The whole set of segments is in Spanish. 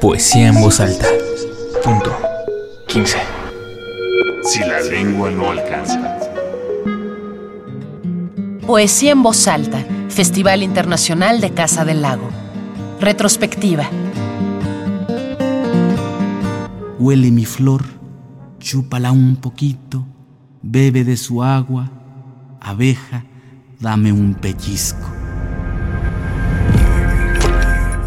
Poesía en voz alta. Punto. 15. Si la lengua no alcanza. Poesía en voz alta. Festival Internacional de Casa del Lago. Retrospectiva. Huele mi flor, chúpala un poquito, bebe de su agua, abeja, dame un pellizco.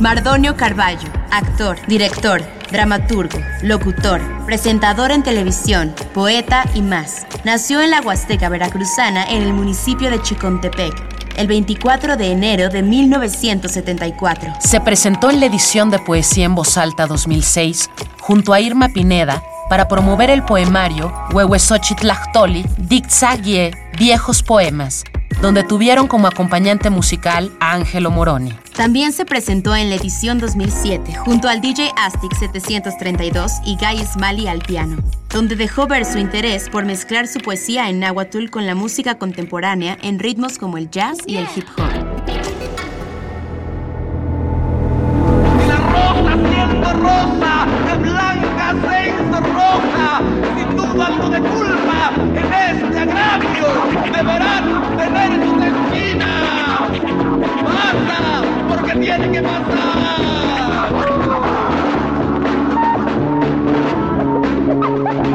Mardonio Carballo, actor, director, dramaturgo, locutor, presentador en televisión, poeta y más. Nació en la Huasteca Veracruzana en el municipio de Chicontepec el 24 de enero de 1974. Se presentó en la edición de Poesía en Voz Alta 2006 junto a Irma Pineda para promover el poemario Huehuesochitlactoli Dixagie Viejos Poemas, donde tuvieron como acompañante musical a Ángelo Moroni. También se presentó en la edición 2007 junto al DJ Astic 732 y Guy Smalley al piano, donde dejó ver su interés por mezclar su poesía en náhuatl con la música contemporánea en ritmos como el jazz y el hip hop. Que pasar.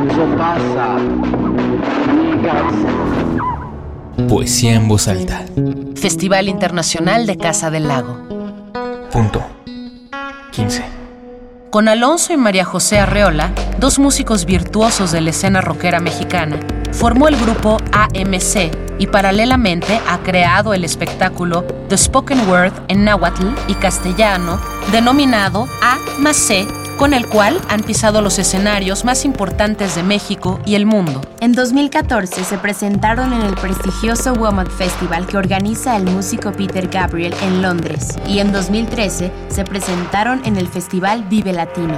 Eso pasa. Poesía en voz alta. Festival Internacional de Casa del Lago. Punto. 15 con Alonso y María José Arreola, dos músicos virtuosos de la escena rockera mexicana, formó el grupo AMC y paralelamente ha creado el espectáculo The Spoken Word en náhuatl y castellano, denominado AMC con el cual han pisado los escenarios más importantes de México y el mundo. En 2014 se presentaron en el prestigioso WOMAD Festival que organiza el músico Peter Gabriel en Londres y en 2013 se presentaron en el Festival Vive Latino.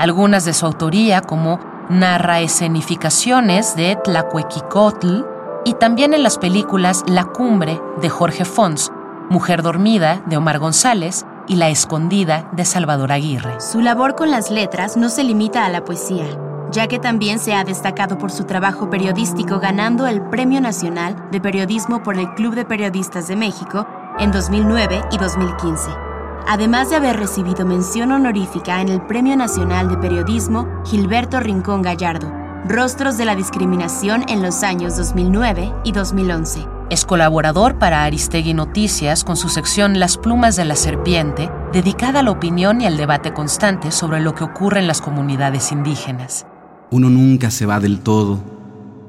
algunas de su autoría como narra escenificaciones de Tlacuequicotl y también en las películas La Cumbre de Jorge Fons, Mujer Dormida de Omar González y La Escondida de Salvador Aguirre. Su labor con las letras no se limita a la poesía, ya que también se ha destacado por su trabajo periodístico ganando el Premio Nacional de Periodismo por el Club de Periodistas de México en 2009 y 2015 además de haber recibido mención honorífica en el Premio Nacional de Periodismo Gilberto Rincón Gallardo, Rostros de la Discriminación en los años 2009 y 2011. Es colaborador para Aristegui Noticias con su sección Las plumas de la serpiente, dedicada a la opinión y al debate constante sobre lo que ocurre en las comunidades indígenas. Uno nunca se va del todo.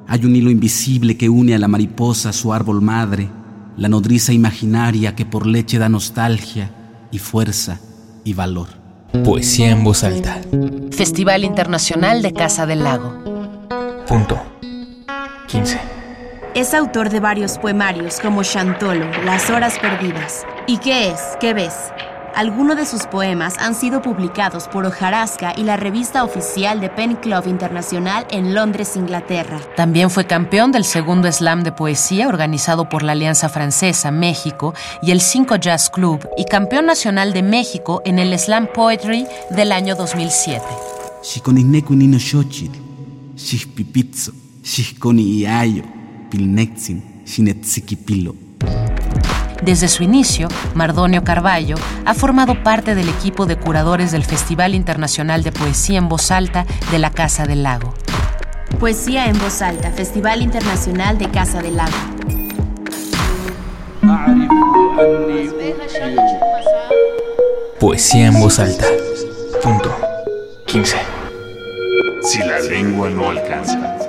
Hay un hilo invisible que une a la mariposa a su árbol madre, la nodriza imaginaria que por leche da nostalgia y fuerza y valor. Poesía en voz alta. Festival Internacional de Casa del Lago. Punto. 15. Es autor de varios poemarios como Chantolo, Las Horas Perdidas. ¿Y qué es? ¿Qué ves? Algunos de sus poemas han sido publicados por Hojarasca y la revista oficial de Pen Club Internacional en Londres, Inglaterra. También fue campeón del segundo slam de poesía organizado por la Alianza Francesa México y el Cinco Jazz Club y campeón nacional de México en el Slam Poetry del año 2007. Desde su inicio, Mardonio Carballo ha formado parte del equipo de curadores del Festival Internacional de Poesía en Voz Alta de la Casa del Lago. Poesía en Voz Alta, Festival Internacional de Casa del Lago. Poesía en voz alta. Punto. 15. Si la lengua no alcanza.